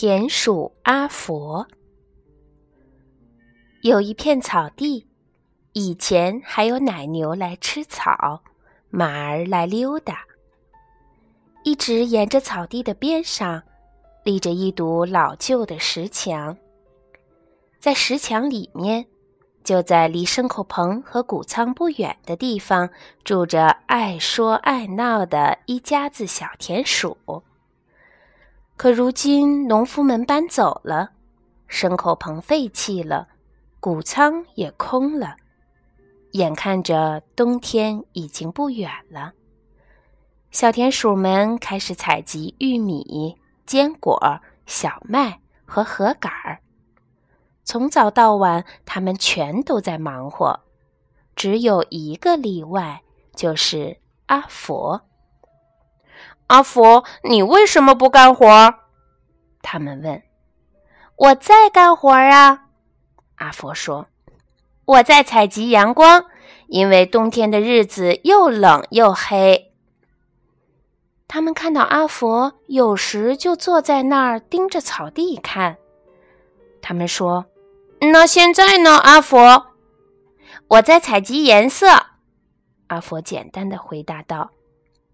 田鼠阿佛有一片草地，以前还有奶牛来吃草，马儿来溜达。一直沿着草地的边上，立着一堵老旧的石墙。在石墙里面，就在离牲口棚和谷仓不远的地方，住着爱说爱闹的一家子小田鼠。可如今，农夫们搬走了，牲口棚废弃了，谷仓也空了。眼看着冬天已经不远了，小田鼠们开始采集玉米、坚果、小麦和禾杆儿。从早到晚，他们全都在忙活，只有一个例外，就是阿佛。阿佛，你为什么不干活？他们问。我在干活啊，阿佛说。我在采集阳光，因为冬天的日子又冷又黑。他们看到阿佛有时就坐在那儿盯着草地看。他们说：“那现在呢，阿佛？”我在采集颜色。阿佛简单的回答道。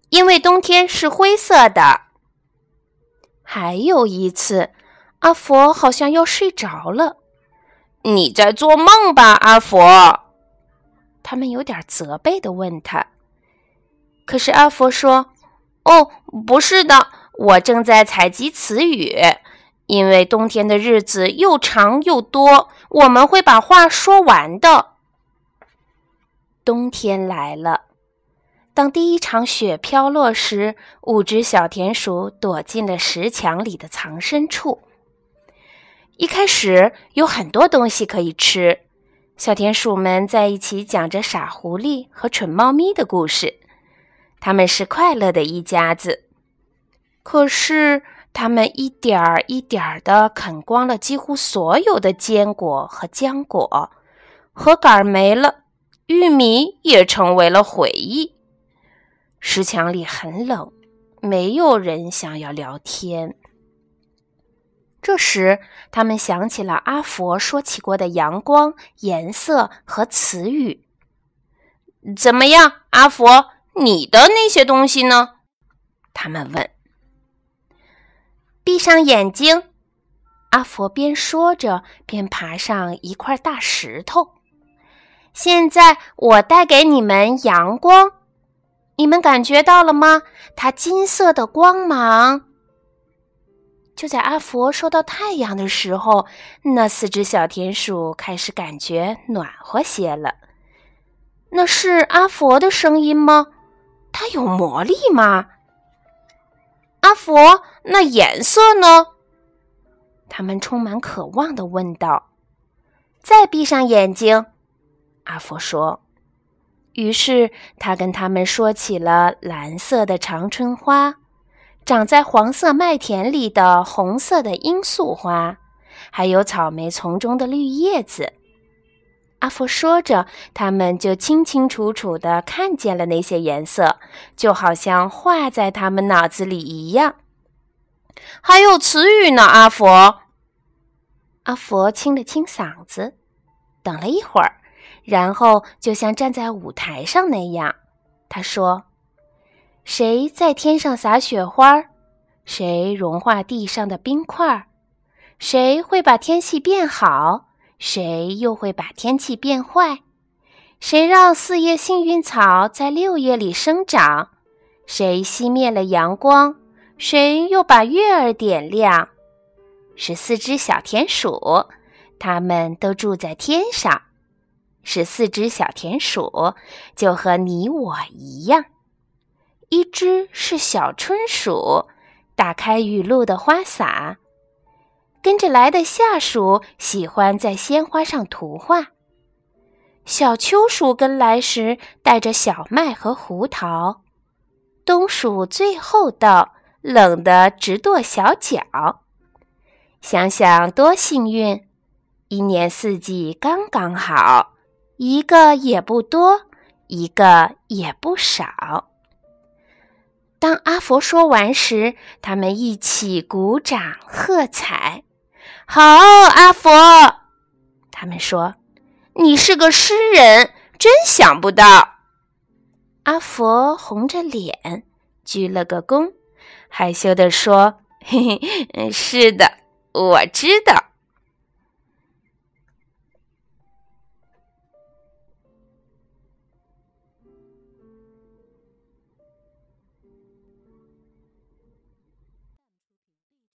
因为冬天是灰色的。还有一次，阿佛好像要睡着了。你在做梦吧，阿佛？他们有点责备的问他。可是阿佛说：“哦，不是的，我正在采集词语。因为冬天的日子又长又多，我们会把话说完的。”冬天来了。当第一场雪飘落时，五只小田鼠躲进了石墙里的藏身处。一开始有很多东西可以吃，小田鼠们在一起讲着傻狐狸和蠢猫咪的故事。他们是快乐的一家子。可是，他们一点儿一点儿地啃光了几乎所有的坚果和浆果，核杆没了，玉米也成为了回忆。石墙里很冷，没有人想要聊天。这时，他们想起了阿佛说起过的阳光、颜色和词语。怎么样，阿佛？你的那些东西呢？他们问。闭上眼睛，阿佛边说着边爬上一块大石头。现在，我带给你们阳光。你们感觉到了吗？它金色的光芒。就在阿佛说到太阳的时候，那四只小田鼠开始感觉暖和些了。那是阿佛的声音吗？它有魔力吗？阿佛，那颜色呢？他们充满渴望的问道。再闭上眼睛，阿佛说。于是他跟他们说起了蓝色的长春花，长在黄色麦田里的红色的罂粟花，还有草莓丛中的绿叶子。阿佛说着，他们就清清楚楚地看见了那些颜色，就好像画在他们脑子里一样。还有词语呢，阿佛。阿佛清了清嗓子，等了一会儿。然后，就像站在舞台上那样，他说：“谁在天上撒雪花？谁融化地上的冰块？谁会把天气变好？谁又会把天气变坏？谁让四叶幸运草在六月里生长？谁熄灭了阳光？谁又把月儿点亮？是四只小田鼠，它们都住在天上。”是四只小田鼠，就和你我一样。一只是小春鼠，打开雨露的花洒；跟着来的夏鼠喜欢在鲜花上涂画。小秋鼠跟来时带着小麦和胡桃。冬鼠最后到，冷得直跺小脚。想想多幸运，一年四季刚刚好。一个也不多，一个也不少。当阿佛说完时，他们一起鼓掌喝彩。好，阿佛，他们说：“你是个诗人，真想不到。”阿佛红着脸，鞠了个躬，害羞地说：“嘿嘿，是的，我知道。”